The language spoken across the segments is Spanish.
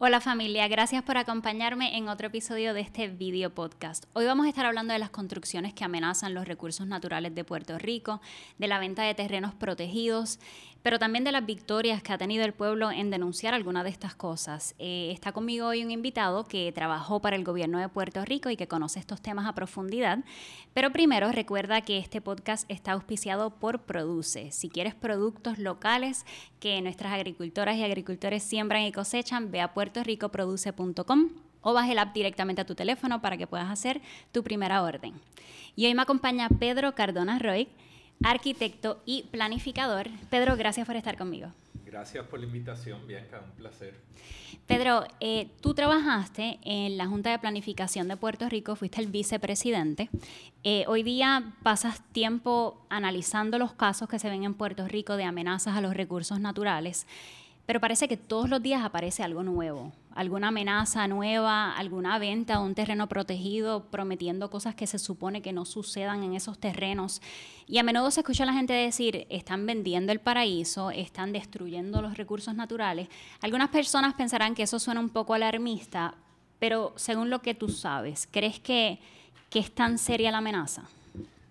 Hola familia, gracias por acompañarme en otro episodio de este video podcast. Hoy vamos a estar hablando de las construcciones que amenazan los recursos naturales de Puerto Rico, de la venta de terrenos protegidos, pero también de las victorias que ha tenido el pueblo en denunciar algunas de estas cosas. Eh, está conmigo hoy un invitado que trabajó para el gobierno de Puerto Rico y que conoce estos temas a profundidad. Pero primero recuerda que este podcast está auspiciado por Produce. Si quieres productos locales que nuestras agricultoras y agricultores siembran y cosechan, ve a puertoricoproduce.com o baje el app directamente a tu teléfono para que puedas hacer tu primera orden. Y hoy me acompaña Pedro Cardona Roy arquitecto y planificador. Pedro, gracias por estar conmigo. Gracias por la invitación, Bianca, un placer. Pedro, eh, tú trabajaste en la Junta de Planificación de Puerto Rico, fuiste el vicepresidente. Eh, hoy día pasas tiempo analizando los casos que se ven en Puerto Rico de amenazas a los recursos naturales, pero parece que todos los días aparece algo nuevo alguna amenaza nueva, alguna venta de un terreno protegido, prometiendo cosas que se supone que no sucedan en esos terrenos. Y a menudo se escucha a la gente decir, están vendiendo el paraíso, están destruyendo los recursos naturales. Algunas personas pensarán que eso suena un poco alarmista, pero según lo que tú sabes, ¿crees que, que es tan seria la amenaza?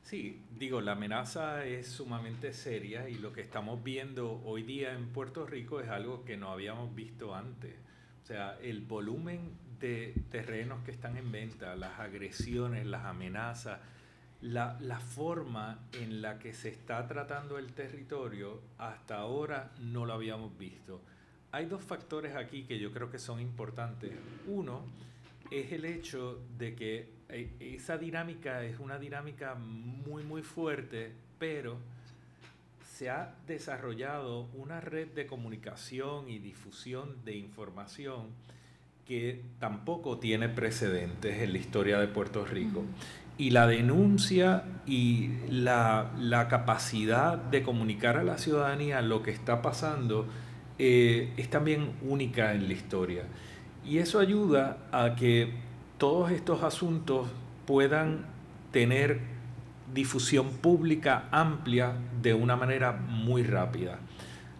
Sí, digo, la amenaza es sumamente seria y lo que estamos viendo hoy día en Puerto Rico es algo que no habíamos visto antes. O sea, el volumen de terrenos que están en venta, las agresiones, las amenazas, la, la, forma en la que se está tratando el territorio, hasta ahora no lo habíamos visto. Hay dos factores aquí que yo creo que son importantes. Uno es el hecho de que esa dinámica es una dinámica muy, muy fuerte, pero se ha desarrollado una red de comunicación y difusión de información que tampoco tiene precedentes en la historia de Puerto Rico. Y la denuncia y la, capacidad de comunicar a la ciudadanía lo que está pasando eh, es también única en la historia. Y eso ayuda a que todos estos asuntos puedan tener difusión pública amplia de una manera muy rápida.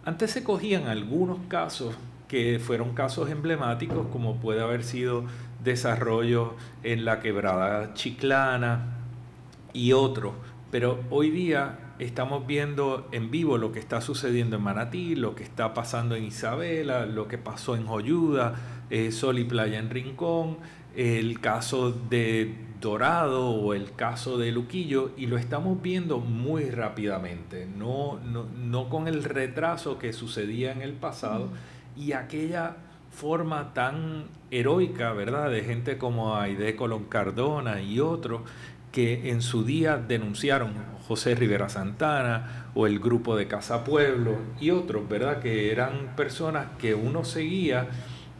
Antes se cogían algunos casos que fueron casos emblemáticos, como puede haber sido desarrollo en la quebrada chiclana y otros, pero hoy día estamos viendo en vivo lo que está sucediendo en Manatí, lo que está pasando en Isabela, lo que pasó en Joyuda, eh, Sol y Playa en Rincón, el caso de Dorado o el caso de Luquillo y lo estamos viendo muy rápidamente, no, no, con el retraso que sucedía en el pasado y aquella forma tan heroica, ¿verdad? De gente como Aide Colón Cardona y otros que en su día denunciaron José Rivera Santana o el grupo de Casa Pueblo y otros, ¿verdad? Que eran personas que uno seguía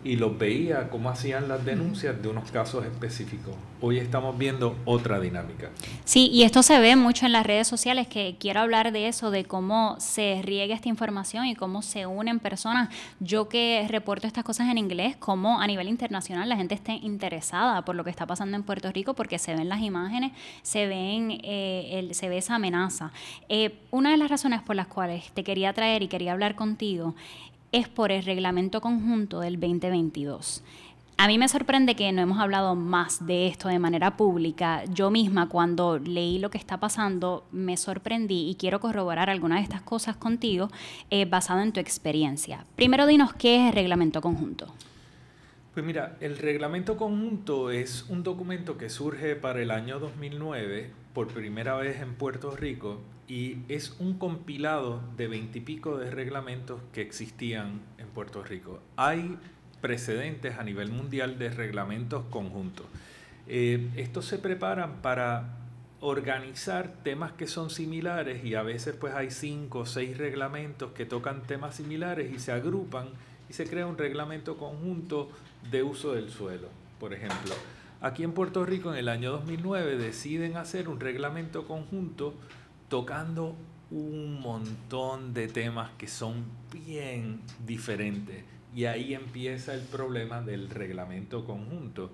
y los veía cómo hacían las denuncias de unos casos específicos. Hoy estamos viendo otra dinámica. Sí, y esto se ve mucho en las redes sociales, que quiero hablar de eso, de cómo se riega esta información y cómo se unen personas. Yo que reporto estas cosas en inglés, cómo a nivel internacional la gente esté interesada por lo que está pasando en Puerto Rico, porque se ven las imágenes, se, ven, eh, el, se ve esa amenaza. Eh, una de las razones por las cuales te quería traer y quería hablar contigo es por el reglamento conjunto del 2022. A mí me sorprende que no hemos hablado más de esto de manera pública. Yo misma cuando leí lo que está pasando me sorprendí y quiero corroborar algunas de estas cosas contigo eh, basado en tu experiencia. Primero dinos qué es el reglamento conjunto. Pues mira, el reglamento conjunto es un documento que surge para el año 2009 por primera vez en Puerto Rico y es un compilado de veintipico de reglamentos que existían en Puerto Rico. Hay precedentes a nivel mundial de reglamentos conjuntos. Eh, estos se preparan para organizar temas que son similares y a veces pues hay cinco o seis reglamentos que tocan temas similares y se agrupan y se crea un reglamento conjunto de uso del suelo. Por ejemplo, aquí en Puerto Rico en el año 2009 deciden hacer un reglamento conjunto tocando un montón de temas que son bien diferentes. Y ahí empieza el problema del reglamento conjunto.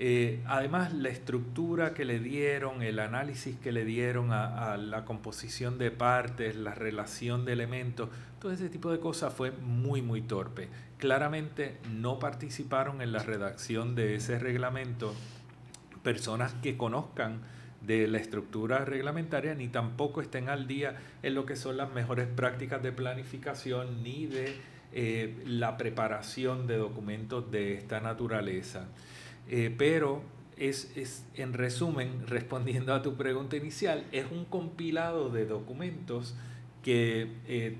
Eh, además, la estructura que le dieron, el análisis que le dieron a, la composición de partes, la relación de elementos, todo ese tipo de cosas fue muy, muy torpe. Claramente no participaron en la redacción de ese reglamento personas que conozcan de la estructura reglamentaria ni tampoco estén al día en lo que son las mejores prácticas de planificación ni de eh, la preparación de documentos de esta naturaleza. Eh, pero es, es, en resumen, respondiendo a tu pregunta inicial, es un compilado de documentos que eh,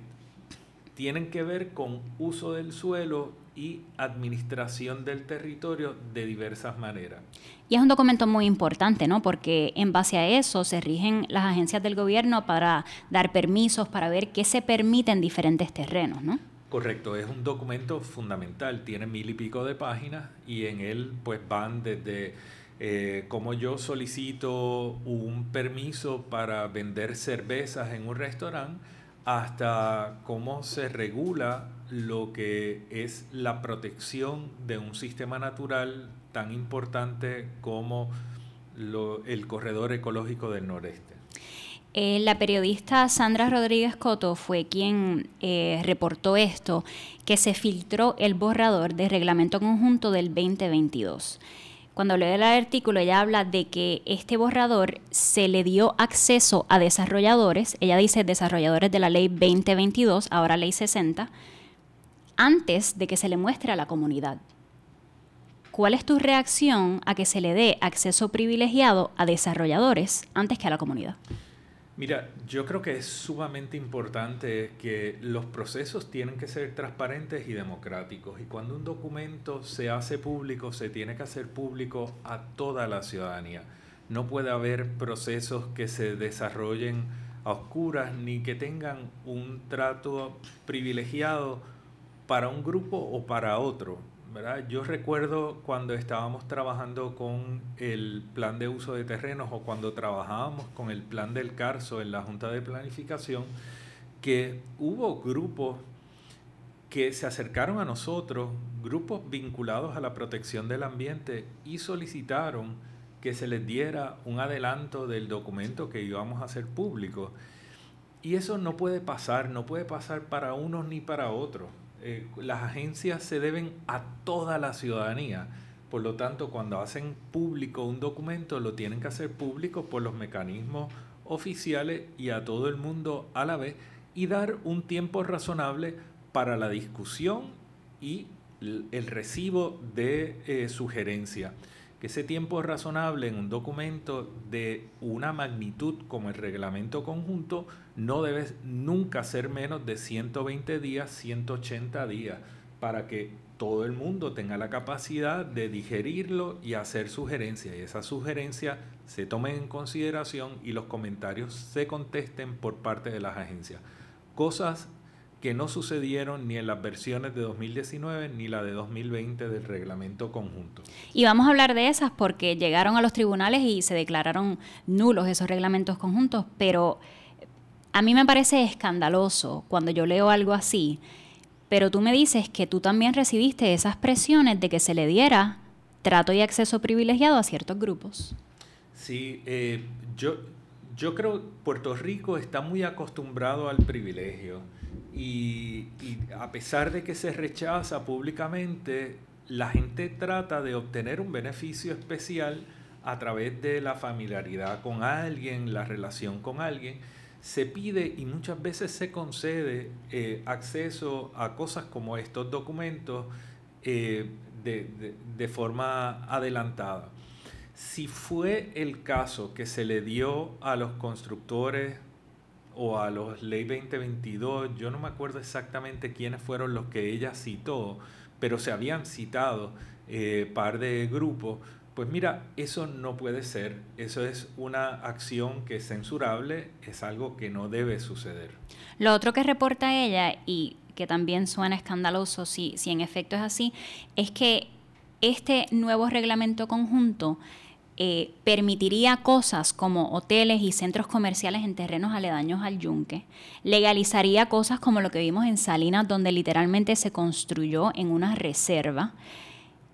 tienen que ver con uso del suelo y administración del territorio de diversas maneras. Y es un documento muy importante, ¿no? Porque en base a eso se rigen las agencias del gobierno para dar permisos, para ver qué se permite en diferentes terrenos, ¿no? Correcto, es un documento fundamental, tiene mil y pico de páginas y en él pues van desde eh, cómo yo solicito un permiso para vender cervezas en un restaurante hasta cómo se regula lo que es la protección de un sistema natural tan importante como el corredor ecológico del noreste. Eh, la periodista Sandra Rodríguez Coto fue quien eh, reportó esto, que se filtró el borrador de reglamento conjunto del 2022. Cuando leo el artículo, ella habla de que este borrador se le dio acceso a desarrolladores, ella dice desarrolladores de la ley 2022, ahora ley 60, antes de que se le muestre a la comunidad. ¿Cuál es tu reacción a que se le dé acceso privilegiado a desarrolladores antes que a la comunidad? Mira, yo creo que es sumamente importante que los procesos tienen que ser transparentes y democráticos y cuando un documento se hace público, se tiene que hacer público a toda la ciudadanía. No puede haber procesos que se desarrollen a oscuras ni que tengan un trato privilegiado para un grupo o para otro. Yo recuerdo cuando estábamos trabajando con el plan de uso de terrenos o cuando trabajábamos con el plan del CARSO en la Junta de Planificación, que hubo grupos que se acercaron a nosotros, grupos vinculados a la protección del ambiente, y solicitaron que se les diera un adelanto del documento que íbamos a hacer público. Y eso no puede pasar, no puede pasar para unos ni para otros. Eh, las agencias se deben a toda la ciudadanía. Por lo tanto, cuando hacen público un documento, lo tienen que hacer público por los mecanismos oficiales y a todo el mundo a la vez y dar un tiempo razonable para la discusión y el recibo de eh, sugerencia que ese tiempo razonable en un documento de una magnitud como el reglamento conjunto no debe nunca ser menos de 120 días, 180 días, para que todo el mundo tenga la capacidad de digerirlo y hacer sugerencias. Y esas sugerencias se tomen en consideración y los comentarios se contesten por parte de las agencias. Cosas que no sucedieron ni en las versiones de 2019 ni la de 2020 del reglamento conjunto. Y vamos a hablar de esas porque llegaron a los tribunales y se declararon nulos esos reglamentos conjuntos, pero a mí me parece escandaloso cuando yo leo algo así, pero tú me dices que tú también recibiste esas presiones de que se le diera trato y acceso privilegiado a ciertos grupos. Sí, eh, yo, yo creo que Puerto Rico está muy acostumbrado al privilegio y, a pesar de que se rechaza públicamente, la gente trata de obtener un beneficio especial a través de la familiaridad con alguien, la relación con alguien. Se pide y muchas veces se concede eh, acceso a cosas como estos documentos eh, de forma adelantada. Si fue el caso que se le dio a los constructores o a los Ley 2022, yo no me acuerdo exactamente quiénes fueron los que ella citó, pero se habían citado eh, par de grupos, pues mira, eso no puede ser, eso es una acción que es censurable, es algo que no debe suceder. Lo otro que reporta ella, y que también suena escandaloso si, si en efecto es así, es que este nuevo reglamento conjunto eh, permitiría cosas como hoteles y centros comerciales en terrenos aledaños al yunque, legalizaría cosas como lo que vimos en Salinas, donde literalmente se construyó en una reserva.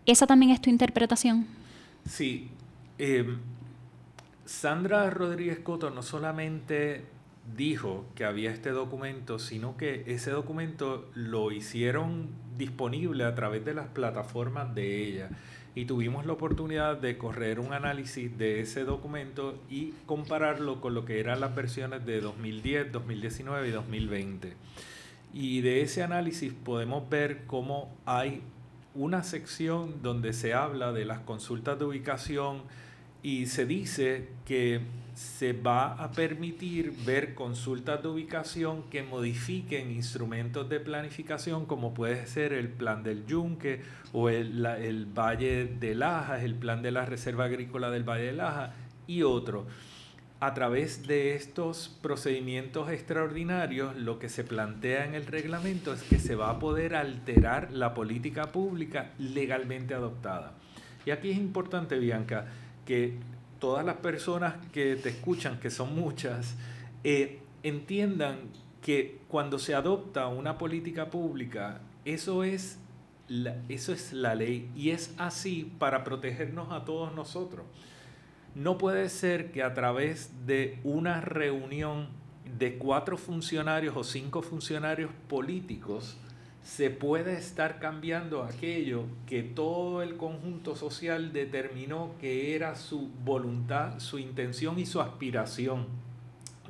¿Esa también es tu interpretación? Sí. Em, Sandra Rodríguez Coto no solamente dijo que había este documento, sino que ese documento lo hicieron disponible a través de las plataformas de ella. Y tuvimos la oportunidad de correr un análisis de ese documento y compararlo con lo que eran las versiones de 2010, 2019 y 2020. Y de ese análisis podemos ver cómo hay una sección donde se habla de las consultas de ubicación y se dice que se va a permitir ver consultas de ubicación que modifiquen instrumentos de planificación como puede ser el plan del Yunque o el, el Valle de Laja, el plan de la Reserva Agrícola del Valle de Laja y otros. A través de estos procedimientos extraordinarios, lo que se plantea en el reglamento es que se va a poder alterar la política pública legalmente adoptada. Y aquí es importante, Bianca, que todas las personas que te escuchan, que son muchas, eh, entiendan que cuando se adopta una política pública, eso es, la, eso es la ley y es así para protegernos a todos nosotros. No puede ser que a través de una reunión de cuatro funcionarios o cinco funcionarios políticos, se puede estar cambiando aquello que todo el conjunto social determinó que era su voluntad, su intención y su aspiración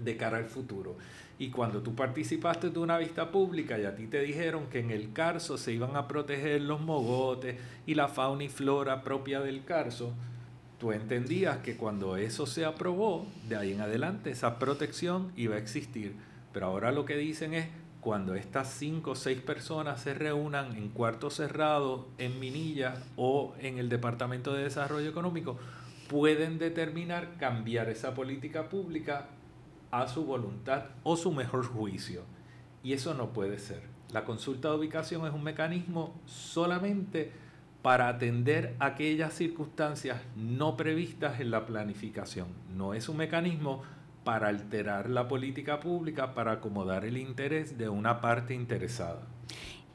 de cara al futuro. Y cuando tú participaste de una vista pública y a ti te dijeron que en el Carso se iban a proteger los mogotes y la fauna y flora propia del Carso, tú entendías que cuando eso se aprobó, de ahí en adelante esa protección iba a existir. Pero ahora lo que dicen es, cuando estas cinco o seis personas se reúnan en cuarto cerrado, en Minilla o en el Departamento de Desarrollo Económico, pueden determinar cambiar esa política pública a su voluntad o su mejor juicio. Y eso no puede ser. La consulta de ubicación es un mecanismo solamente para atender aquellas circunstancias no previstas en la planificación. No es un mecanismo para alterar la política pública, para acomodar el interés de una parte interesada.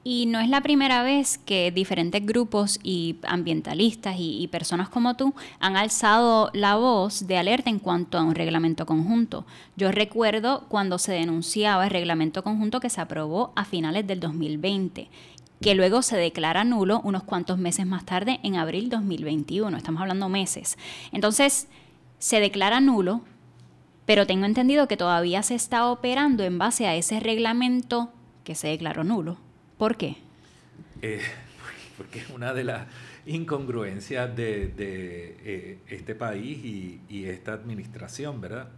Y no es la primera vez que diferentes grupos y ambientalistas y, personas como tú han alzado la voz de alerta en cuanto a un reglamento conjunto. Yo recuerdo cuando se denunciaba el reglamento conjunto que se aprobó a finales del 2020 que luego se declara nulo unos cuantos meses más tarde, en abril 2021. Estamos hablando meses. Entonces, se declara nulo, pero tengo entendido que todavía se está operando en base a ese reglamento que se declaró nulo. ¿Por qué? Eh, porque es una de las incongruencias de, eh, este país y, esta administración, ¿verdad?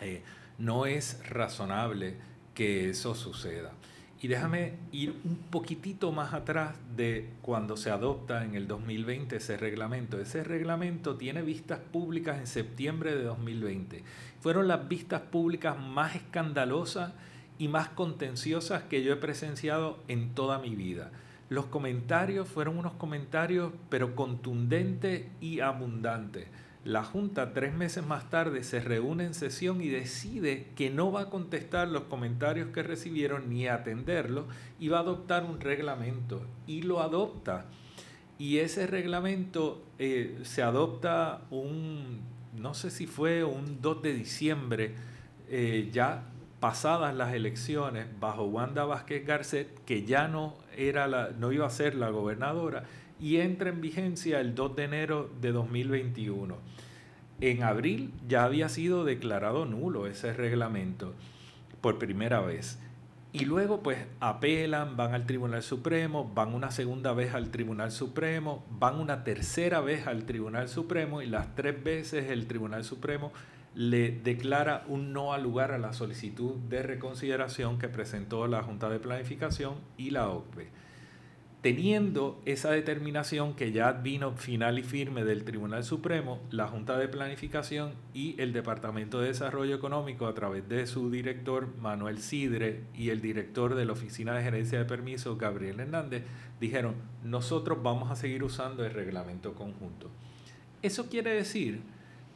Eh, no es razonable que eso suceda. Y déjame ir un poquitito más atrás de cuando se adopta en el 2020 ese reglamento. Ese reglamento tiene vistas públicas en septiembre de 2020. Fueron las vistas públicas más escandalosas y más contenciosas que yo he presenciado en toda mi vida. Los comentarios fueron unos comentarios pero contundentes y abundantes la Junta tres meses más tarde se reúne en sesión y decide que no va a contestar los comentarios que recibieron ni atenderlos y va a adoptar un reglamento y lo adopta. Y ese reglamento eh, se adopta un, no sé si fue un 2 de diciembre, eh, ya pasadas las elecciones, bajo Wanda Vázquez Garcet, que ya no, era la, no iba a ser la gobernadora, y entra en vigencia el 2 de enero de 2021. En abril ya había sido declarado nulo ese reglamento por primera vez. Y luego pues apelan, van al Tribunal Supremo, van una segunda vez al Tribunal Supremo, van una tercera vez al Tribunal Supremo y las tres veces el Tribunal Supremo le declara un no al lugar a la solicitud de reconsideración que presentó la Junta de Planificación y la OCPE teniendo esa determinación que ya vino final y firme del Tribunal Supremo, la Junta de Planificación y el Departamento de Desarrollo Económico a través de su director Manuel Sidre y el director de la Oficina de Gerencia de Permisos Gabriel Hernández dijeron, nosotros vamos a seguir usando el reglamento conjunto. Eso quiere decir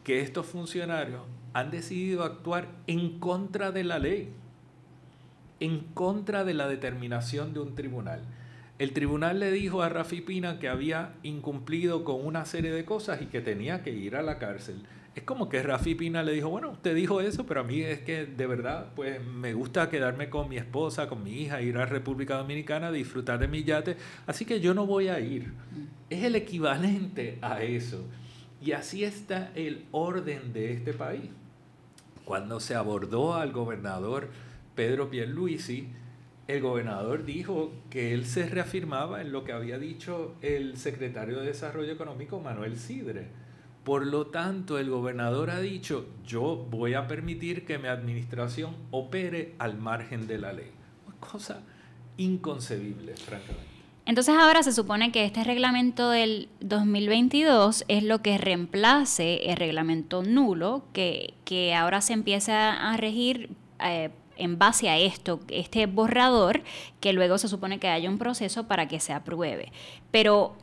que estos funcionarios han decidido actuar en contra de la ley, en contra de la determinación de un tribunal el tribunal le dijo a Rafi Pina que había incumplido con una serie de cosas y que tenía que ir a la cárcel. Es como que Rafi Pina le dijo, bueno, usted dijo eso, pero a mí es que de verdad, pues me gusta quedarme con mi esposa, con mi hija, ir a República Dominicana, disfrutar de mi yate, así que yo no voy a ir. Es el equivalente a eso. Y así está el orden de este país. Cuando se abordó al gobernador Pedro Pierluisi, el gobernador dijo que él se reafirmaba en lo que había dicho el secretario de Desarrollo Económico Manuel Sidre. Por lo tanto, el gobernador ha dicho, yo voy a permitir que mi administración opere al margen de la ley. Una cosa inconcebible, francamente. Entonces ahora se supone que este reglamento del 2022 es lo que reemplace el reglamento nulo que, ahora se empieza a regir eh, en base a esto, este borrador, que luego se supone que haya un proceso para que se apruebe. Pero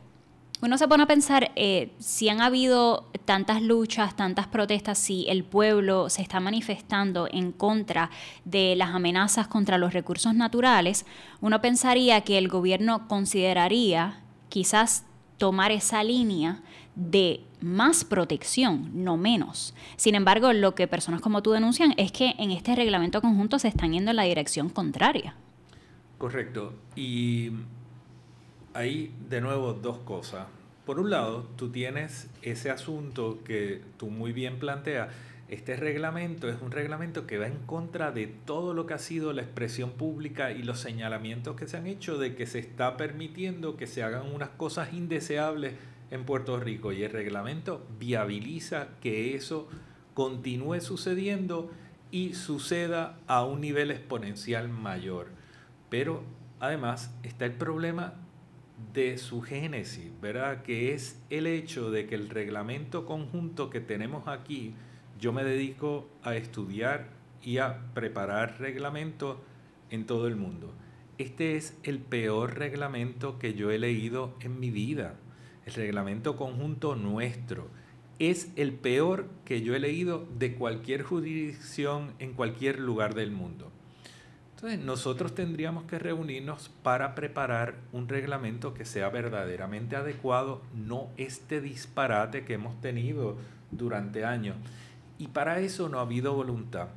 uno se pone a pensar eh, si han habido tantas luchas, tantas protestas, si el pueblo se está manifestando en contra de las amenazas contra los recursos naturales, uno pensaría que el gobierno consideraría quizás tomar esa línea de más protección, no menos. Sin embargo, lo que personas como tú denuncian es que en este reglamento conjunto se están yendo en la dirección contraria. Correcto. Y hay de nuevo dos cosas. Por un lado, tú tienes ese asunto que tú muy bien planteas. Este reglamento es un reglamento que va en contra de todo lo que ha sido la expresión pública y los señalamientos que se han hecho de que se está permitiendo que se hagan unas cosas indeseables en Puerto Rico y el reglamento viabiliza que eso continúe sucediendo y suceda a un nivel exponencial mayor. Pero además está el problema de su génesis, ¿verdad? Que es el hecho de que el reglamento conjunto que tenemos aquí, yo me dedico a estudiar y a preparar reglamentos en todo el mundo. Este es el peor reglamento que yo he leído en mi vida el reglamento conjunto nuestro, es el peor que yo he leído de cualquier jurisdicción en cualquier lugar del mundo. Nosotros tendríamos que reunirnos para preparar un reglamento que sea verdaderamente adecuado, no este disparate que hemos tenido durante años. Y para eso no ha habido voluntad.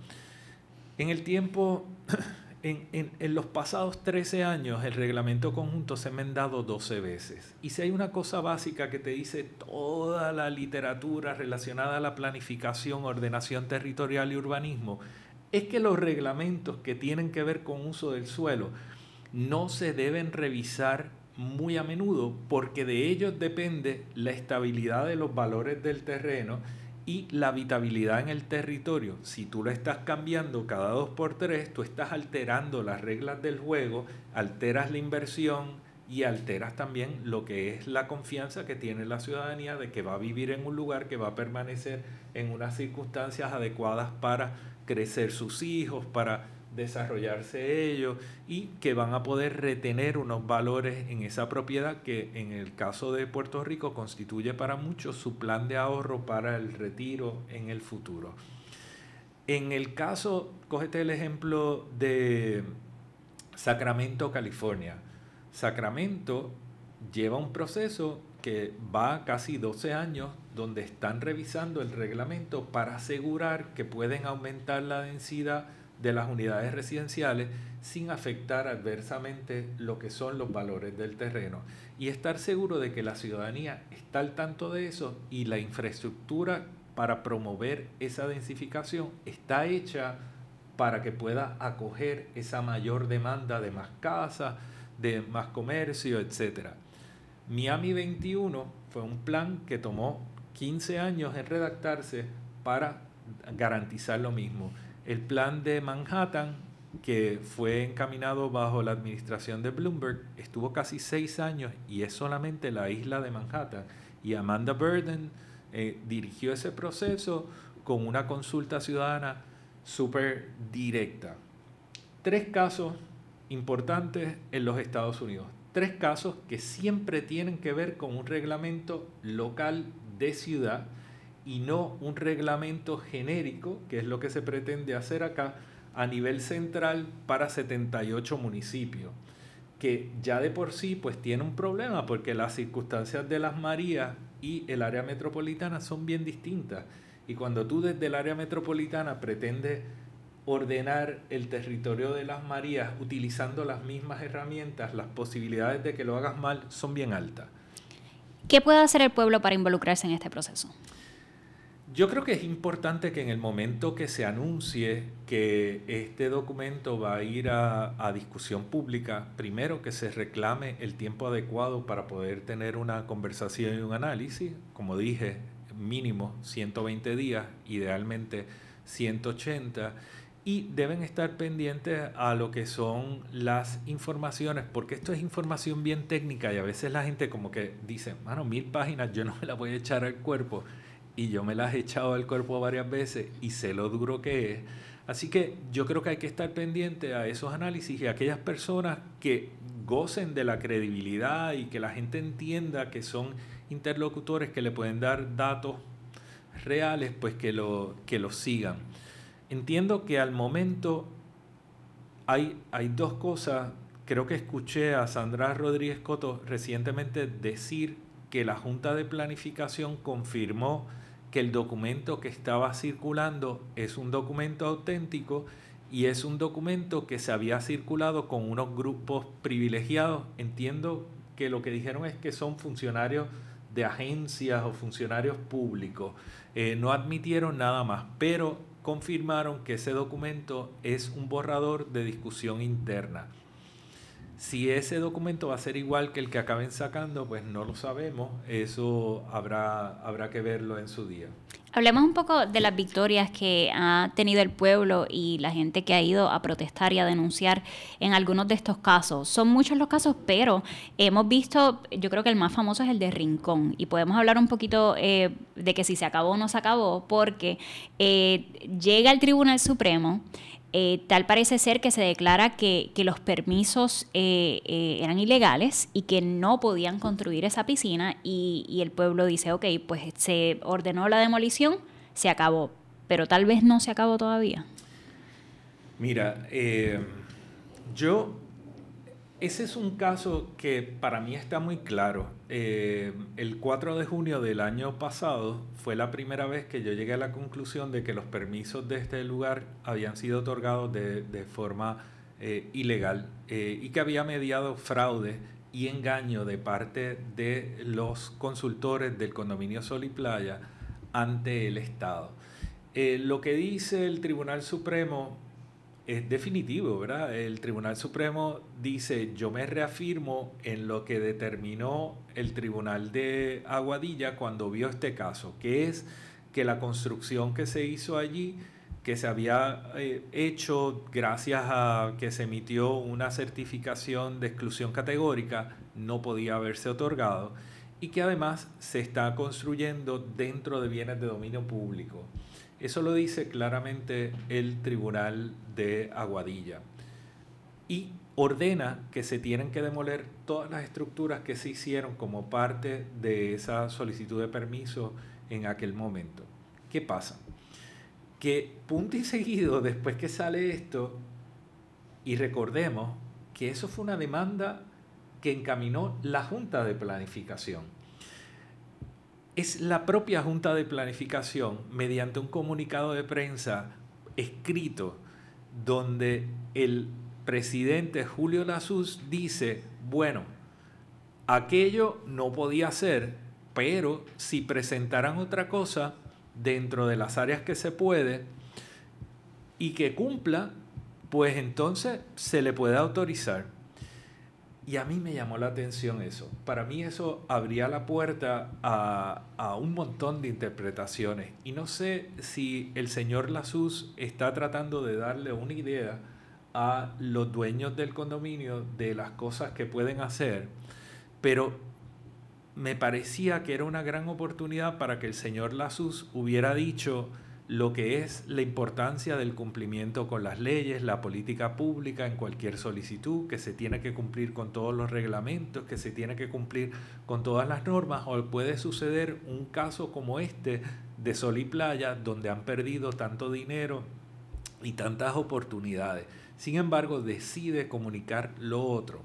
En el tiempo en, los pasados 13 años el reglamento conjunto se ha enmendado 12 veces. Y si hay una cosa básica que te dice toda la literatura relacionada a la planificación, ordenación territorial y urbanismo, es que los reglamentos que tienen que ver con uso del suelo no se deben revisar muy a menudo porque de ellos depende la estabilidad de los valores del terreno y la habitabilidad en el territorio. Si tú lo estás cambiando cada dos por tres, tú estás alterando las reglas del juego, alteras la inversión y alteras también lo que es la confianza que tiene la ciudadanía de que va a vivir en un lugar que va a permanecer en unas circunstancias adecuadas para crecer sus hijos, para desarrollarse ellos y que van a poder retener unos valores en esa propiedad que en el caso de Puerto Rico constituye para muchos su plan de ahorro para el retiro en el futuro. En el caso, cógete el ejemplo de Sacramento, California. Sacramento lleva un proceso que va casi 12 años donde están revisando el reglamento para asegurar que pueden aumentar la densidad de las unidades residenciales sin afectar adversamente lo que son los valores del terreno y estar seguro de que la ciudadanía está al tanto de eso y la infraestructura para promover esa densificación está hecha para que pueda acoger esa mayor demanda de más casas, de más comercio, etc. Miami 21 fue un plan que tomó 15 años en redactarse para garantizar lo mismo. El plan de Manhattan, que fue encaminado bajo la administración de Bloomberg, estuvo casi seis años y es solamente la isla de Manhattan. Y Amanda Burden eh, dirigió ese proceso con una consulta ciudadana súper directa. Tres casos importantes en los Estados Unidos. Tres casos que siempre tienen que ver con un reglamento local de ciudad y no un reglamento genérico, que es lo que se pretende hacer acá, a nivel central para 78 municipios. que ya de por sí pues tiene un problema porque las circunstancias de las Marías y el área metropolitana son bien distintas. Y cuando tú desde el área metropolitana pretendes ordenar el territorio de las Marías utilizando las mismas herramientas, las posibilidades de que lo hagas mal son bien altas. ¿Qué puede hacer el pueblo para involucrarse en este proceso? Yo creo que es importante que en el momento que se anuncie que este documento va a ir a, a, discusión pública, primero que se reclame el tiempo adecuado para poder tener una conversación y un análisis, como dije, mínimo 120 días, idealmente 180 y deben estar pendientes a lo que son las informaciones, porque esto es información bien técnica y a veces la gente como que dice, mano, mil páginas yo no me las voy a echar al cuerpo y yo me las he echado al cuerpo varias veces y sé lo duro que es. Así que yo creo que hay que estar pendiente a esos análisis y a aquellas personas que gocen de la credibilidad y que la gente entienda que son interlocutores que le pueden dar datos reales, pues que lo, que lo sigan. Entiendo que al momento hay, hay dos cosas. Creo que escuché a Sandra Rodríguez Coto recientemente decir que la Junta de Planificación confirmó que el documento que estaba circulando es un documento auténtico y es un documento que se había circulado con unos grupos privilegiados. Entiendo que lo que dijeron es que son funcionarios de agencias o funcionarios públicos. Eh, no admitieron nada más, pero confirmaron que ese documento es un borrador de discusión interna. Si ese documento va a ser igual que el que acaben sacando, pues no lo sabemos. Eso habrá, habrá que verlo en su día. Hablemos un poco de las victorias que ha tenido el pueblo y la gente que ha ido a protestar y a denunciar en algunos de estos casos. Son muchos los casos, pero hemos visto, yo creo que el más famoso es el de Rincón. Y podemos hablar un poquito eh, de que si se acabó o no se acabó, porque eh, llega al Tribunal Supremo. Eh, tal parece ser que se declara que, los permisos eh, eh, eran ilegales y que no podían construir esa piscina y, y, el pueblo dice, ok, pues se ordenó la demolición, se acabó, pero tal vez no se acabó todavía. Mira, yo ese es un caso que para mí está muy claro. Eh, el 4 de junio del año pasado fue la primera vez que yo llegué a la conclusión de que los permisos de este lugar habían sido otorgados de, forma eh, ilegal eh, y que había mediado fraude y engaño de parte de los consultores del condominio Sol y Playa ante el Estado. lo que dice el Tribunal Supremo es definitivo, ¿verdad? El Tribunal Supremo dice, yo me reafirmo en lo que determinó el Tribunal de Aguadilla cuando vio este caso, que es que la construcción que se hizo allí, que se había eh, hecho gracias a que se emitió una certificación de exclusión categórica, no podía haberse otorgado y que además se está construyendo dentro de bienes de dominio público. Eso lo dice claramente el Tribunal de Aguadilla. Y ordena que se tienen que demoler todas las estructuras que se hicieron como parte de esa solicitud de permiso en aquel momento. ¿Qué pasa? Que punto y seguido, después que sale esto, y recordemos que eso fue una demanda que encaminó la Junta de Planificación es la propia Junta de Planificación, mediante un comunicado de prensa escrito, donde el presidente Julio Lasus dice, bueno, aquello no podía ser, pero si presentaran otra cosa dentro de las áreas que se puede y que cumpla, pues entonces se le puede autorizar. Y a mí me llamó la atención eso. Para mí eso abría la puerta a, un montón de interpretaciones. Y no sé si el señor Lasus está tratando de darle una idea a los dueños del condominio de las cosas que pueden hacer, pero me parecía que era una gran oportunidad para que el señor Lasus hubiera dicho, lo que es la importancia del cumplimiento con las leyes, la política pública en cualquier solicitud, que se tiene que cumplir con todos los reglamentos, que se tiene que cumplir con todas las normas, o puede suceder un caso como este de Sol y Playa, donde han perdido tanto dinero y tantas oportunidades. Sin embargo, decide comunicar lo otro.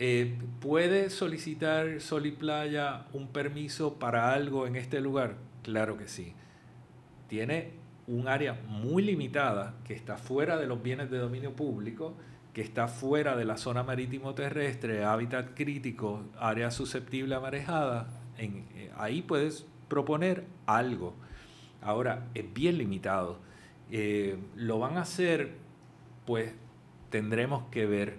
eh, ¿puede solicitar Sol y Playa un permiso para algo en este lugar? Claro que sí. Tiene un área muy limitada que está fuera de los bienes de dominio público, que está fuera de la zona marítimo terrestre, hábitat crítico, área susceptible a marejada. Eh, ahí puedes proponer algo. Ahora, es bien limitado. Eh, lo van a hacer, pues tendremos que ver.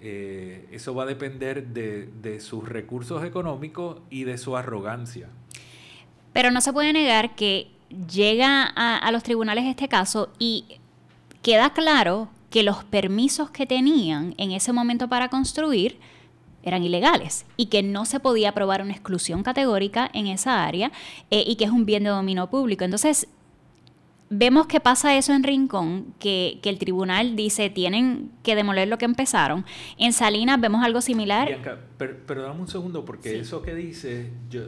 Eh, eso va a depender de, sus recursos económicos y de su arrogancia. Pero no se puede negar que llega a, los tribunales este caso y queda claro que los permisos que tenían en ese momento para construir eran ilegales y que no se podía aprobar una exclusión categórica en esa área eh, y que es un bien de dominio público. Entonces, vemos que pasa eso en Rincón, que, el tribunal dice tienen que demoler lo que empezaron. En Salinas vemos algo similar. Bianca, pero, dame un segundo, porque eso que dice, yo,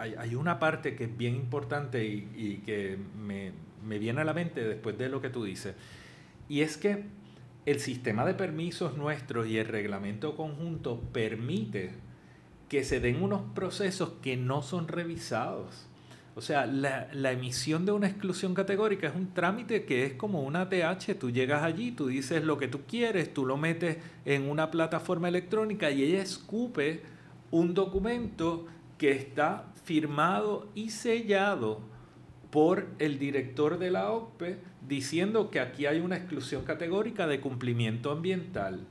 hay, una parte que es bien importante y, que me, me, viene a la mente después de lo que tú dices. Y es que el sistema de permisos nuestro y el reglamento conjunto permite que se den unos procesos que no son revisados. O sea, la, emisión de una exclusión categórica es un trámite que es como una TH. Tú llegas allí, tú dices lo que tú quieres, tú lo metes en una plataforma electrónica y ella escupe un documento que está firmado y sellado por el director de la OPE diciendo que aquí hay una exclusión categórica de cumplimiento ambiental.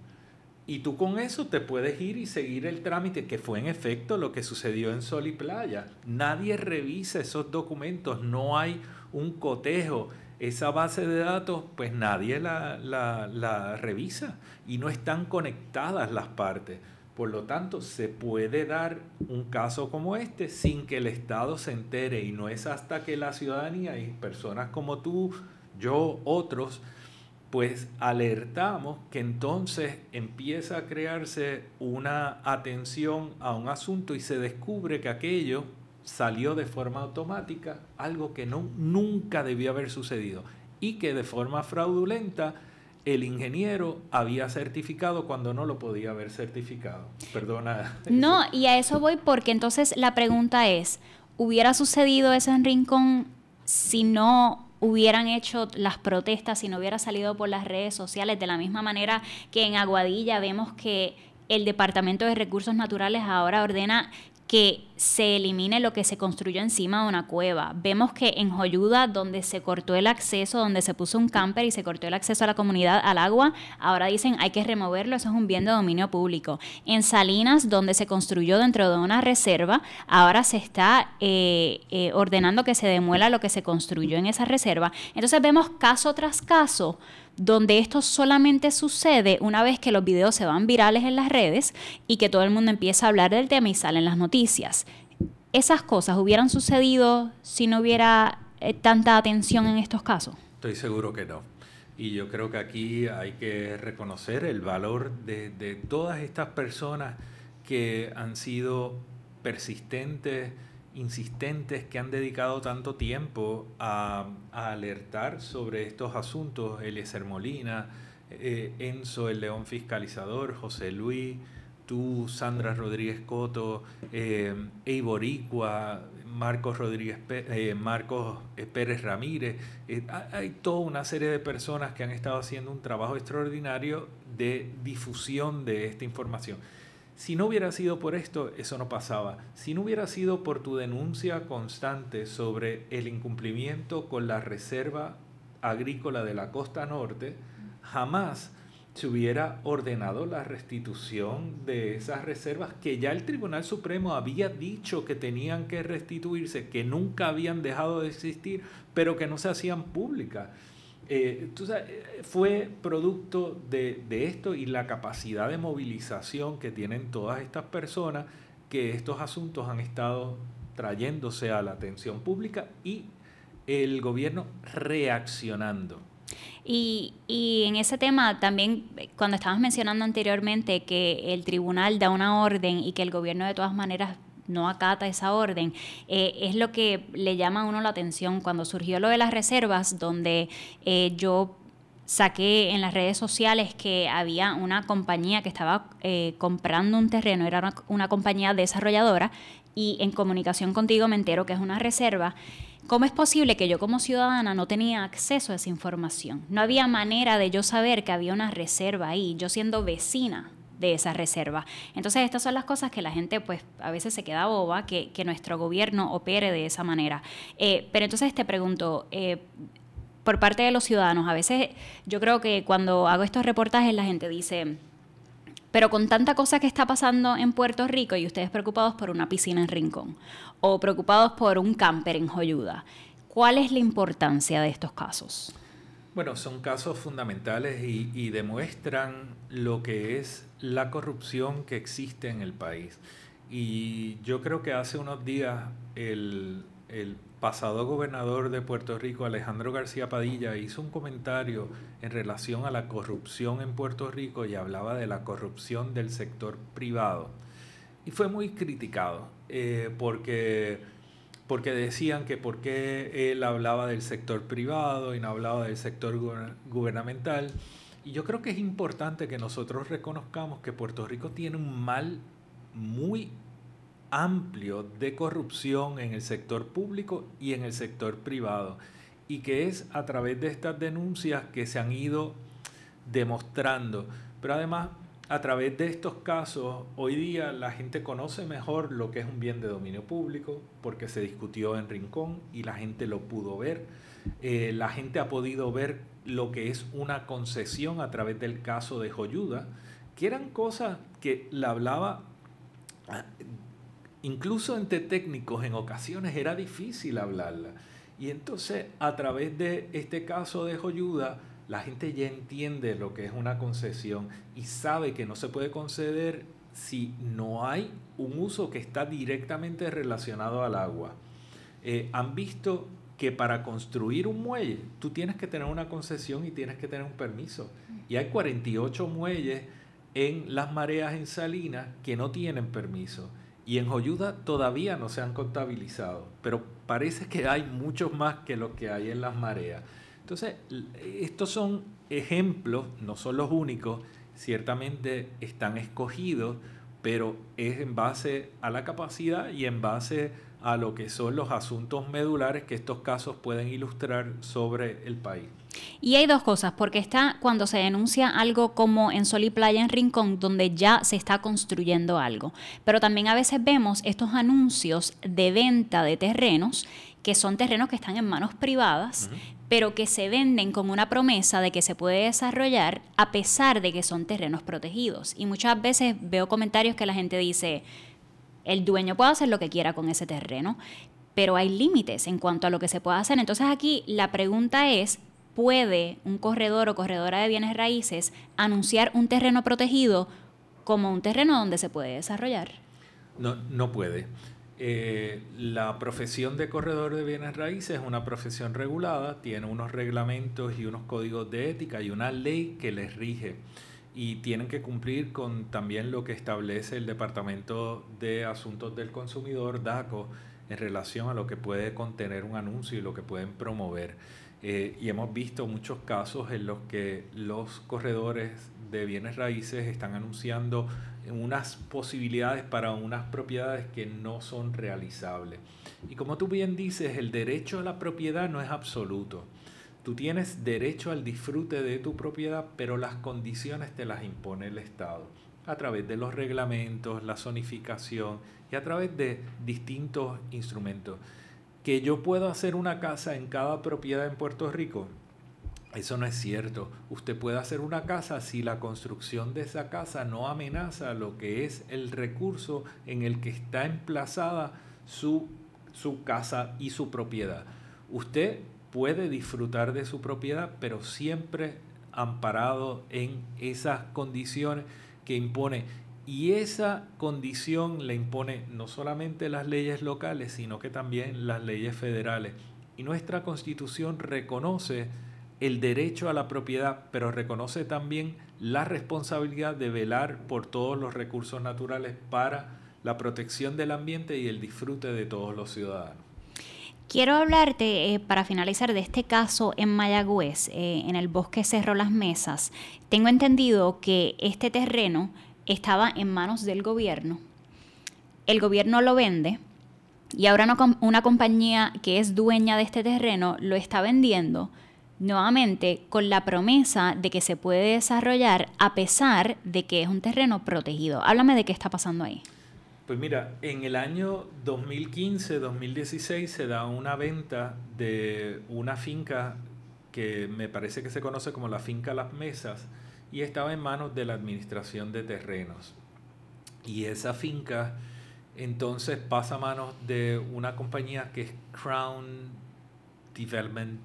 Y tú con eso te puedes ir y seguir el trámite, que fue en efecto lo que sucedió en Sol y Playa. Nadie revisa esos documentos, no hay un cotejo. Esa base de datos, pues nadie la, la revisa y no están conectadas las partes. Por lo tanto, se puede dar un caso como este sin que el Estado se entere y no es hasta que la ciudadanía y personas como tú, yo, otros, pues alertamos que entonces empieza a crearse una atención a un asunto y se descubre que aquello salió de forma automática, algo que no, nunca debió haber sucedido y que de forma fraudulenta el ingeniero había certificado cuando no lo podía haber certificado. Perdona. No, y a eso voy porque entonces la pregunta es, ¿hubiera sucedido eso en Rincón si no hubieran hecho las protestas, si no hubiera salido por las redes sociales, de la misma manera que en Aguadilla vemos que el Departamento de Recursos Naturales ahora ordena que se elimine lo que se construyó encima de una cueva. Vemos que en Joyuda, donde se cortó el acceso, donde se puso un camper y se cortó el acceso a la comunidad al agua, ahora dicen hay que removerlo, eso es un bien de dominio público. En Salinas, donde se construyó dentro de una reserva, ahora se está eh, eh, ordenando que se demuela lo que se construyó en esa reserva. Entonces vemos caso tras caso donde esto solamente sucede una vez que los videos se van virales en las redes y que todo el mundo empieza a hablar del tema y salen las noticias. ¿Esas cosas hubieran sucedido si no hubiera eh, tanta atención en estos casos? Estoy seguro que no. Y yo creo que aquí hay que reconocer el valor de, de todas estas personas que han sido persistentes, insistentes que han dedicado tanto tiempo a, alertar sobre estos asuntos, Eliezer Molina, eh, Enzo el León Fiscalizador, José Luis, tú, Sandra Rodríguez Coto, eh, Eiboricua, Marcos Rodríguez eh, Marcos Pérez Ramírez. hay toda una serie de personas que han estado haciendo un trabajo extraordinario de difusión de esta información. Si no hubiera sido por esto, eso no pasaba. Si no hubiera sido por tu denuncia constante sobre el incumplimiento con la Reserva Agrícola de la Costa Norte, jamás se hubiera ordenado la restitución de esas reservas que ya el Tribunal Supremo había dicho que tenían que restituirse, que nunca habían dejado de existir, pero que no se hacían públicas. Eh, eh, fue producto de, esto y la capacidad de movilización que tienen todas estas personas que estos asuntos han estado trayéndose a la atención pública y el gobierno reaccionando. Y, y, en ese tema también, cuando estabas mencionando anteriormente que el tribunal da una orden y que el gobierno de todas maneras no acata esa orden, eh, es lo que le llama a uno la atención cuando surgió lo de las reservas, donde eh, yo saqué en las redes sociales que había una compañía que estaba eh, comprando un terreno, era una, una, compañía desarrolladora, y en comunicación contigo me entero que es una reserva. ¿Cómo es posible que yo como ciudadana no tenía acceso a esa información? No había manera de yo saber que había una reserva ahí, yo siendo vecina de esa reserva. Entonces estas son las cosas que la gente pues a veces se queda boba, que, nuestro gobierno opere de esa manera. Eh, pero entonces te pregunto, eh, por parte de los ciudadanos. A veces yo creo que cuando hago estos reportajes la gente dice, pero con tanta cosa que está pasando en Puerto Rico y ustedes preocupados por una piscina en Rincón o preocupados por un camper en Joyuda, ¿cuál es la importancia de estos casos? Bueno, son casos fundamentales y, demuestran lo que es la corrupción que existe en el país. Y yo creo que hace unos días el, el pasado gobernador de Puerto Rico, Alejandro García Padilla, hizo un comentario en relación a la corrupción en Puerto Rico y hablaba de la corrupción del sector privado. Y fue muy criticado eh, porque, porque decían que por qué él hablaba del sector privado y no hablaba del sector gubernamental. Y yo creo que es importante que nosotros reconozcamos que Puerto Rico tiene un mal muy amplio de corrupción en el sector público y en el sector privado y que es a través de estas denuncias que se han ido demostrando. Pero además, a través de estos casos, hoy día la gente conoce mejor lo que es un bien de dominio público porque se discutió en Rincón y la gente lo pudo ver. Eh, la gente ha podido ver lo que es una concesión a través del caso de Joyuda, que eran cosas que la hablaba incluso entre técnicos en ocasiones era difícil hablarla. Y entonces a través de este caso de Joyuda, la gente ya entiende lo que es una concesión y sabe que no se puede conceder si no hay un uso que está directamente relacionado al agua. Eh, han visto que para construir un muelle tú tienes que tener una concesión y tienes que tener un permiso. Y hay 48 muelles en las mareas en Salinas que no tienen permiso. Y en Joyuda todavía no se han contabilizado, pero parece que hay muchos más que lo que hay en las mareas. Entonces, estos son ejemplos, no son los únicos, ciertamente están escogidos, pero es en base a la capacidad y en base a lo que son los asuntos medulares que estos casos pueden ilustrar sobre el país. Y hay dos cosas, porque está cuando se denuncia algo como en Sol y Playa en Rincón, donde ya se está construyendo algo. Pero también a veces vemos estos anuncios de venta de terrenos, que son terrenos que están en manos privadas, pero que se venden con una promesa de que se puede desarrollar a pesar de que son terrenos protegidos. Y muchas veces veo comentarios que la gente dice, el dueño puede hacer lo que quiera con ese terreno, pero hay límites en cuanto a lo que se puede hacer. Entonces aquí la pregunta es, puede un corredor o corredora de bienes raíces anunciar un terreno protegido como un terreno donde se puede desarrollar? No, no puede. Eh, la profesión de corredor de bienes raíces es una profesión regulada, tiene unos reglamentos y unos códigos de ética y una ley que les rige y tienen que cumplir con también lo que establece el Departamento de Asuntos del Consumidor, DACO, en relación a lo que puede contener un anuncio y lo que pueden promover. Eh, y hemos visto muchos casos en los que los corredores de bienes raíces están anunciando unas posibilidades para unas propiedades que no son realizables. Y como tú bien dices, el derecho a la propiedad no es absoluto. Tú tienes derecho al disfrute de tu propiedad, pero las condiciones te las impone el Estado a través de los reglamentos, la zonificación y a través de distintos instrumentos que yo puedo hacer una casa en cada propiedad en Puerto Rico. Eso no es cierto. Usted puede hacer una casa si la construcción de esa casa no amenaza lo que es el recurso en el que está emplazada su, su casa y su propiedad. Usted puede disfrutar de su propiedad, pero siempre amparado en esas condiciones que impone y esa condición le impone no solamente las leyes locales, sino que también las leyes federales. Y nuestra constitución reconoce el derecho a la propiedad, pero reconoce también la responsabilidad de velar por todos los recursos naturales para la protección del ambiente y el disfrute de todos los ciudadanos. Quiero hablarte, eh, para finalizar, de este caso en Mayagüez, eh, en el bosque Cerro Las Mesas. Tengo entendido que este terreno estaba en manos del gobierno. El gobierno lo vende y ahora una compañía que es dueña de este terreno lo está vendiendo nuevamente con la promesa de que se puede desarrollar a pesar de que es un terreno protegido. Háblame de qué está pasando ahí. Pues mira, en el año 2015-2016 se da una venta de una finca que me parece que se conoce como la finca Las Mesas y estaba en manos de la Administración de Terrenos. Y esa finca entonces pasa a manos de una compañía que es Crown Development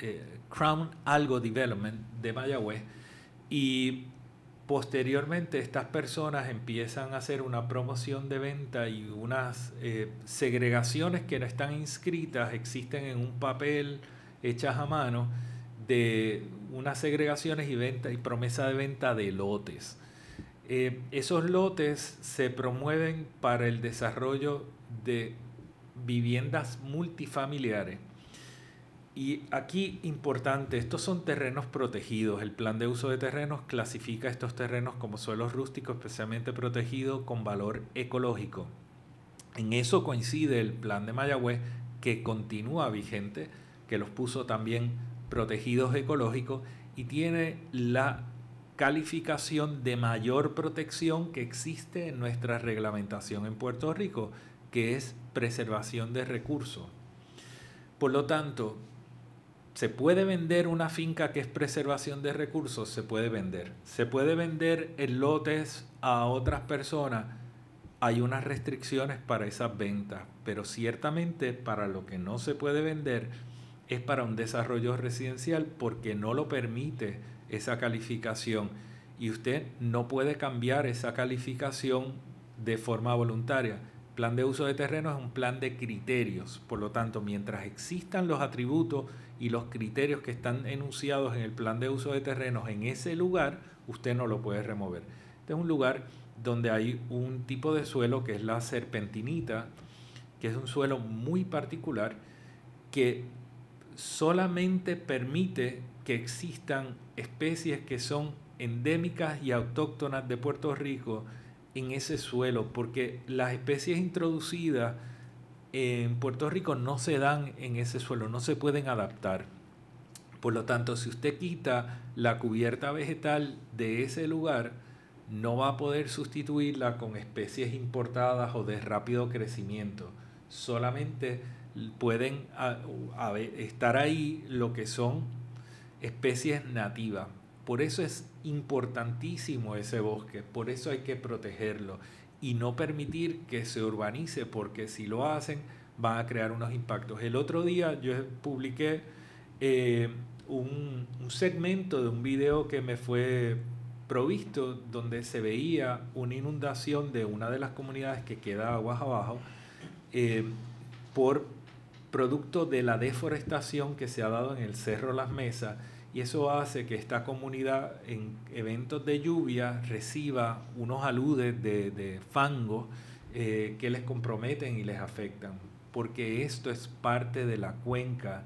eh, Crown Algo Development de Mayagüez y posteriormente estas personas empiezan a hacer una promoción de venta y unas eh, segregaciones que no están inscritas, existen en un papel hechas a mano de unas segregaciones y venta y promesa de venta de lotes. Eh, esos lotes se promueven para el desarrollo de viviendas multifamiliares y aquí importante, estos son terrenos protegidos. El plan de uso de terrenos clasifica estos terrenos como suelos rústicos especialmente protegidos con valor ecológico. En eso coincide el plan de Mayagüez que continúa vigente, que los puso también protegidos ecológicos y tiene la calificación de mayor protección que existe en nuestra reglamentación en Puerto Rico, que es preservación de recursos. Por lo tanto, se puede vender una finca que es preservación de recursos, se puede vender. Se puede vender en lotes a otras personas. Hay unas restricciones para esas ventas, pero ciertamente para lo que no se puede vender es para un desarrollo residencial porque no lo permite esa calificación y usted no puede cambiar esa calificación de forma voluntaria. Plan de uso de terreno es un plan de criterios, por lo tanto, mientras existan los atributos y los criterios que están enunciados en el plan de uso de terrenos en ese lugar, usted no lo puede remover. Este es un lugar donde hay un tipo de suelo que es la serpentinita, que es un suelo muy particular que solamente permite que existan especies que son endémicas y autóctonas de Puerto Rico en ese suelo, porque las especies introducidas en Puerto Rico no se dan en ese suelo, no se pueden adaptar. Por lo tanto, si usted quita la cubierta vegetal de ese lugar, no va a poder sustituirla con especies importadas o de rápido crecimiento. Solamente pueden estar ahí lo que son especies nativas. Por eso es importantísimo ese bosque, por eso hay que protegerlo y no permitir que se urbanice, porque si lo hacen van a crear unos impactos. El otro día yo publiqué eh, un, segmento de un video que me fue provisto donde se veía una inundación de una de las comunidades que queda aguas abajo eh, por producto de la deforestación que se ha dado en el Cerro Las Mesas y eso hace que esta comunidad en eventos de lluvia reciba unos aludes de, fango eh, que les comprometen y les afectan, porque esto es parte de la cuenca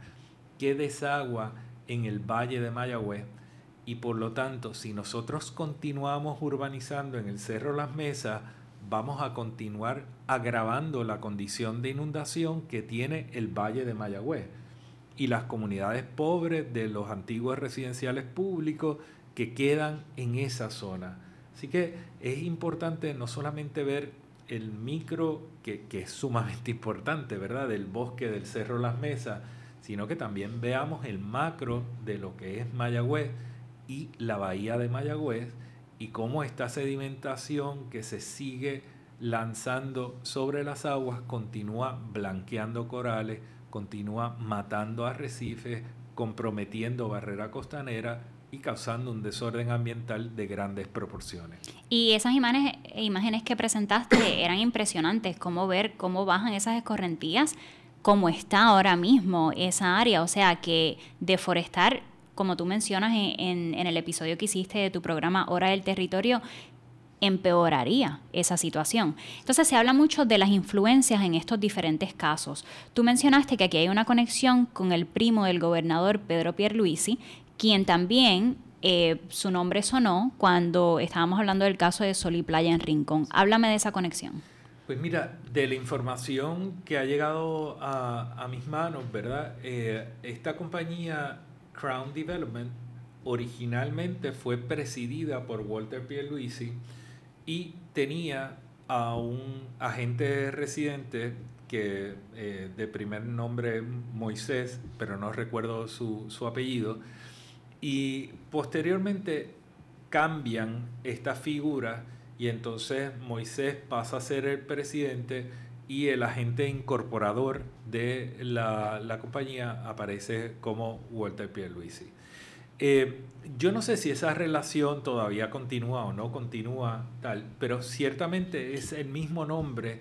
que desagua en el valle de Mayagüez y por lo tanto si nosotros continuamos urbanizando en el Cerro Las Mesas, vamos a continuar agravando la condición de inundación que tiene el valle de Mayagüez y las comunidades pobres de los antiguos residenciales públicos que quedan en esa zona. Así que es importante no solamente ver el micro, que, es sumamente importante, ¿verdad? Del bosque del Cerro Las Mesas, sino que también veamos el macro de lo que es Mayagüez y la bahía de Mayagüez y cómo esta sedimentación que se sigue lanzando sobre las aguas continúa blanqueando corales, continúa matando arrecifes, comprometiendo barrera costanera y causando un desorden ambiental de grandes proporciones. Y esas imágenes, imágenes que presentaste eran impresionantes, cómo ver cómo bajan esas escorrentías, cómo está ahora mismo esa área, o sea que deforestar, como tú mencionas en, el episodio que hiciste de tu programa Hora del Territorio, empeoraría esa situación. Entonces se habla mucho de las influencias en estos diferentes casos. Tú mencionaste que aquí hay una conexión con el primo del gobernador Pedro Pierluisi, quien también eh, su nombre sonó cuando estábamos hablando del caso de Sol y Playa en Rincón. Háblame de esa conexión. Pues mira, de la información que ha llegado a, mis manos, ¿verdad? Eh, esta compañía Crown Development originalmente fue presidida por Walter Pierluisi y tenía a un agente residente que eh, de primer nombre Moisés, pero no recuerdo su, su apellido, y posteriormente cambian esta figura y entonces Moisés pasa a ser el presidente y el agente incorporador de la, la compañía aparece como Walter Pierluisi. Eh, yo no sé si esa relación todavía continúa o no continúa tal, pero ciertamente es el mismo nombre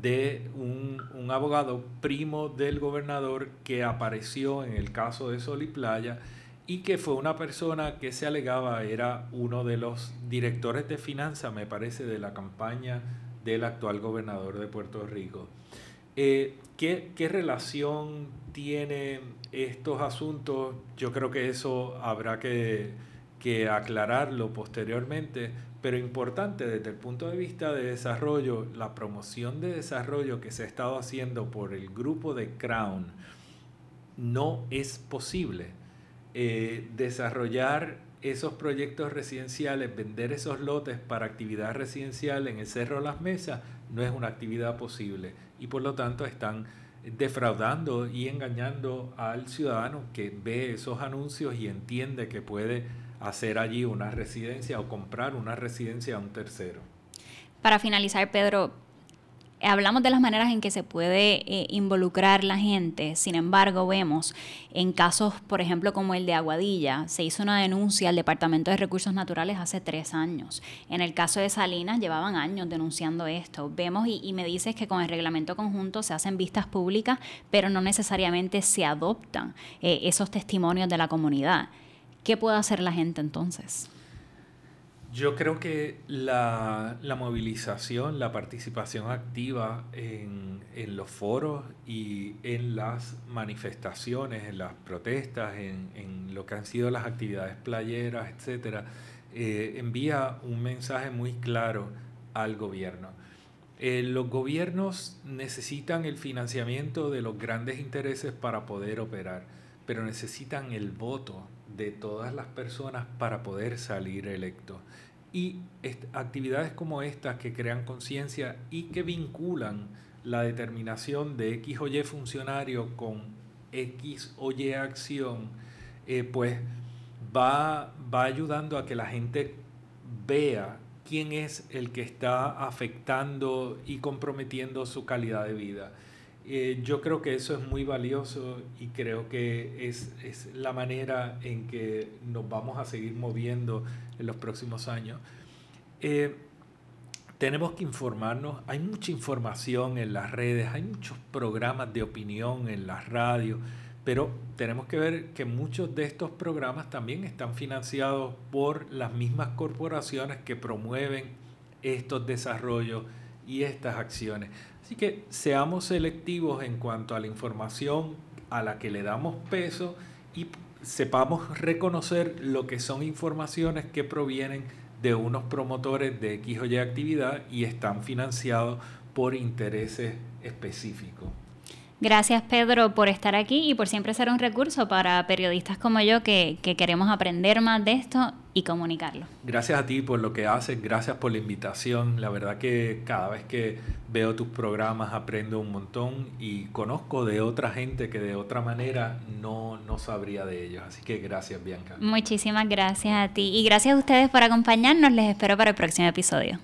de un, un, abogado primo del gobernador que apareció en el caso de Sol y Playa y que fue una persona que se alegaba era uno de los directores de finanzas, me parece, de la campaña del actual gobernador de Puerto Rico. Eh, ¿qué, ¿Qué relación tiene estos asuntos? Yo creo que eso habrá que, que aclararlo posteriormente, pero importante desde el punto de vista de desarrollo, la promoción de desarrollo que se ha estado haciendo por el grupo de Crown no es posible eh, desarrollar esos proyectos residenciales, vender esos lotes para actividad residencial en el Cerro Las Mesas, no es una actividad posible y por lo tanto están defraudando y engañando al ciudadano que ve esos anuncios y entiende que puede hacer allí una residencia o comprar una residencia a un tercero. Para finalizar, Pedro, hablamos de las maneras en que se puede eh, involucrar la gente, sin embargo vemos en casos, por ejemplo, como el de Aguadilla, se hizo una denuncia al Departamento de Recursos Naturales hace tres años. En el caso de Salinas llevaban años denunciando esto. Vemos y, me dices que con el reglamento conjunto se hacen vistas públicas, pero no necesariamente se adoptan eh, esos testimonios de la comunidad. ¿Qué puede hacer la gente entonces? Yo creo que la, movilización, la participación activa en, los foros y en las manifestaciones, en las protestas, en, lo que han sido las actividades playeras, etcétera, eh, envía un mensaje muy claro al gobierno. Eh, los gobiernos necesitan el financiamiento de los grandes intereses para poder operar, pero necesitan el voto de todas las personas para poder salir electos. Y actividades como estas que crean conciencia y que vinculan la determinación de X o Y funcionario con X o Y acción, eh, pues va, va ayudando a que la gente vea quién es el que está afectando y comprometiendo su calidad de vida. Eh, yo creo que eso es muy valioso y creo que es, es, la manera en que nos vamos a seguir moviendo en los próximos años. Eh, tenemos que informarnos, hay mucha información en las redes, hay muchos programas de opinión en las radios, pero tenemos que ver que muchos de estos programas también están financiados por las mismas corporaciones que promueven estos desarrollos y estas acciones. Así que seamos selectivos en cuanto a la información a la que le damos peso y sepamos reconocer lo que son informaciones que provienen de unos promotores de X o Y actividad y están financiados por intereses específicos. Gracias Pedro por estar aquí y por siempre ser un recurso para periodistas como yo que, queremos aprender más de esto y comunicarlo. Gracias a ti por lo que haces, gracias por la invitación. La verdad que cada vez que veo tus programas aprendo un montón y conozco de otra gente que de otra manera no, no sabría de ellos. Así que gracias Bianca. Muchísimas gracias a ti y gracias a ustedes por acompañarnos. Les espero para el próximo episodio.